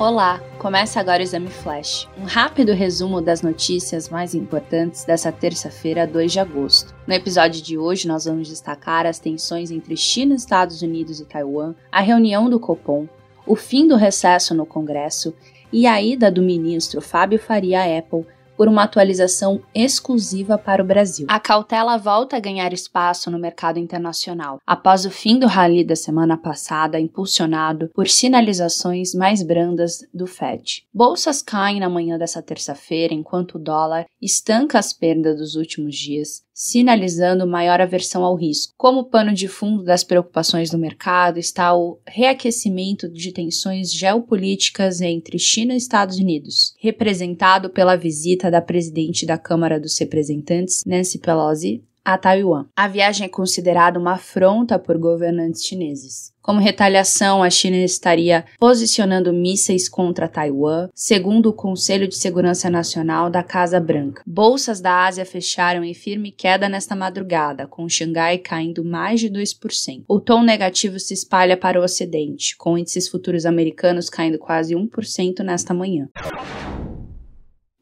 Olá, começa agora o Exame Flash, um rápido resumo das notícias mais importantes dessa terça-feira, 2 de agosto. No episódio de hoje, nós vamos destacar as tensões entre China, Estados Unidos e Taiwan, a reunião do Copom, o fim do recesso no Congresso e a ida do ministro Fábio Faria à Apple por uma atualização exclusiva para o Brasil. A cautela volta a ganhar espaço no mercado internacional, após o fim do rally da semana passada, impulsionado por sinalizações mais brandas do Fed. Bolsas caem na manhã dessa terça-feira, enquanto o dólar estanca as perdas dos últimos dias, sinalizando maior aversão ao risco. Como pano de fundo das preocupações do mercado está o reaquecimento de tensões geopolíticas entre China e Estados Unidos, representado pela visita da presidente da Câmara dos Representantes, Nancy Pelosi, a Taiwan. A viagem é considerada uma afronta por governantes chineses. Como retaliação, a China estaria posicionando mísseis contra Taiwan, segundo o Conselho de Segurança Nacional da Casa Branca. Bolsas da Ásia fecharam em firme queda nesta madrugada, com Xangai caindo mais de 2%. O tom negativo se espalha para o Ocidente, com índices futuros americanos caindo quase 1% nesta manhã.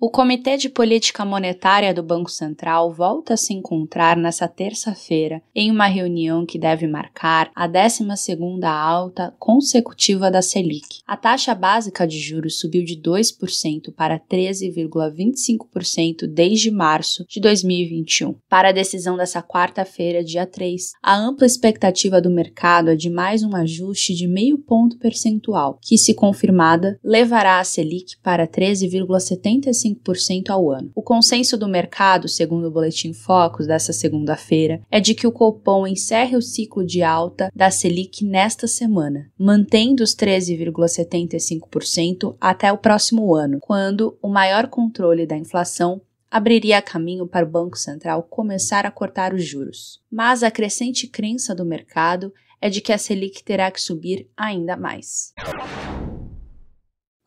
O Comitê de Política Monetária do Banco Central volta a se encontrar nesta terça-feira em uma reunião que deve marcar a 12ª alta consecutiva da Selic. A taxa básica de juros subiu de 2% para 13,25% desde março de 2021. Para a decisão dessa quarta-feira, dia 3, a ampla expectativa do mercado é de mais um ajuste de meio ponto percentual, que, se confirmada, levará a Selic para 13,75 5% ao ano. O consenso do mercado, segundo o Boletim Focus dessa segunda-feira, é de que o Copom encerre o ciclo de alta da Selic nesta semana, mantendo os 13,75% até o próximo ano, quando o maior controle da inflação abriria caminho para o Banco Central começar a cortar os juros. Mas a crescente crença do mercado é de que a Selic terá que subir ainda mais.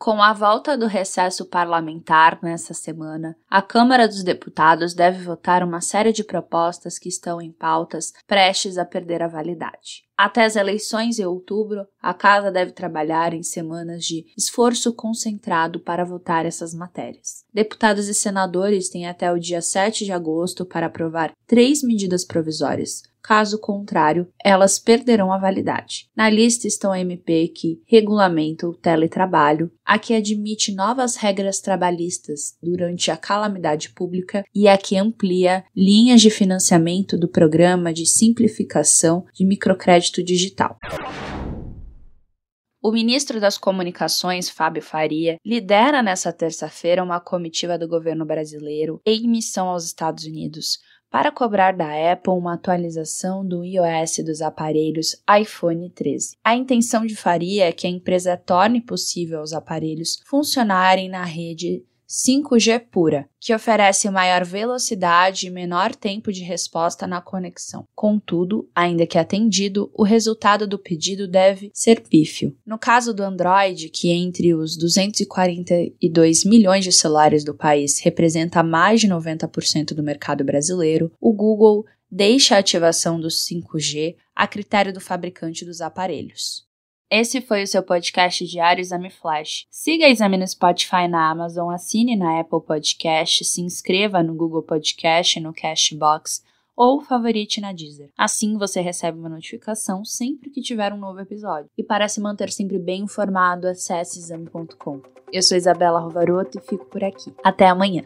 Com a volta do recesso parlamentar nesta semana, a Câmara dos Deputados deve votar uma série de propostas que estão em pautas prestes a perder a validade. Até as eleições em outubro, a Casa deve trabalhar em semanas de esforço concentrado para votar essas matérias. Deputados e senadores têm até o dia 7 de agosto para aprovar três medidas provisórias, Caso contrário, elas perderão a validade. Na lista estão a MP que regulamenta o teletrabalho, a que admite novas regras trabalhistas durante a calamidade pública e a que amplia linhas de financiamento do programa de simplificação de microcrédito digital. O ministro das Comunicações, Fábio Faria, lidera nesta terça-feira uma comitiva do governo brasileiro em missão aos Estados Unidos para cobrar da Apple uma atualização do iOS dos aparelhos iPhone 13. A intenção de Faria é que a empresa torne possível os aparelhos funcionarem na rede 5G pura, que oferece maior velocidade e menor tempo de resposta na conexão. Contudo, ainda que atendido, o resultado do pedido deve ser pífio. No caso do Android, que entre os 242 milhões de celulares do país representa mais de 90% do mercado brasileiro, o Google deixa a ativação do 5G a critério do fabricante dos aparelhos. Esse foi o seu podcast diário Exame Flash. Siga Exame no Spotify na Amazon, assine na Apple Podcast, se inscreva no Google Podcast no Cashbox ou favorite na Deezer. Assim você recebe uma notificação sempre que tiver um novo episódio. E para se manter sempre bem informado, acesse exame.com. Eu sou Isabela Rovaroto e fico por aqui. Até amanhã!